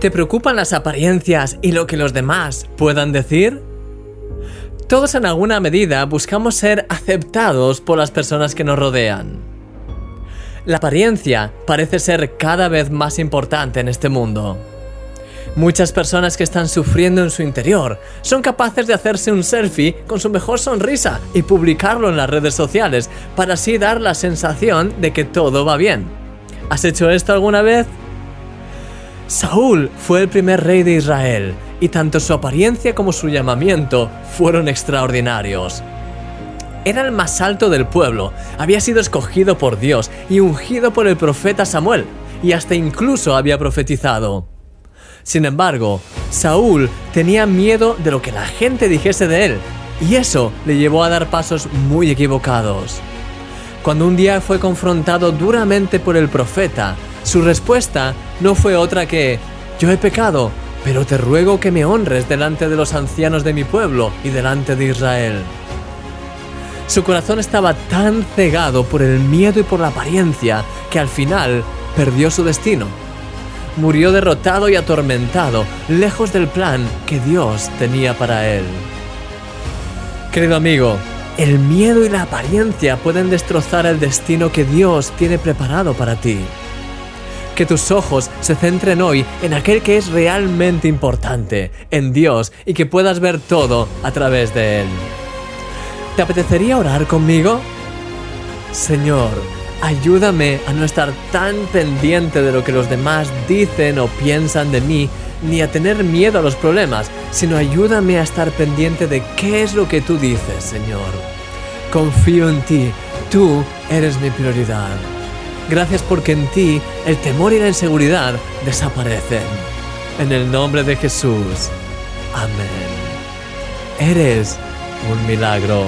¿Te preocupan las apariencias y lo que los demás puedan decir? Todos en alguna medida buscamos ser aceptados por las personas que nos rodean. La apariencia parece ser cada vez más importante en este mundo. Muchas personas que están sufriendo en su interior son capaces de hacerse un selfie con su mejor sonrisa y publicarlo en las redes sociales para así dar la sensación de que todo va bien. ¿Has hecho esto alguna vez? Saúl fue el primer rey de Israel y tanto su apariencia como su llamamiento fueron extraordinarios. Era el más alto del pueblo, había sido escogido por Dios y ungido por el profeta Samuel, y hasta incluso había profetizado. Sin embargo, Saúl tenía miedo de lo que la gente dijese de él, y eso le llevó a dar pasos muy equivocados. Cuando un día fue confrontado duramente por el profeta, su respuesta no fue otra que, yo he pecado, pero te ruego que me honres delante de los ancianos de mi pueblo y delante de Israel. Su corazón estaba tan cegado por el miedo y por la apariencia que al final perdió su destino. Murió derrotado y atormentado, lejos del plan que Dios tenía para él. Querido amigo, el miedo y la apariencia pueden destrozar el destino que Dios tiene preparado para ti. Que tus ojos se centren hoy en aquel que es realmente importante, en Dios, y que puedas ver todo a través de Él. ¿Te apetecería orar conmigo? Señor, ayúdame a no estar tan pendiente de lo que los demás dicen o piensan de mí, ni a tener miedo a los problemas, sino ayúdame a estar pendiente de qué es lo que tú dices, Señor. Confío en ti, tú eres mi prioridad. Gracias porque en ti el temor y la inseguridad desaparecen. En el nombre de Jesús. Amén. Eres un milagro.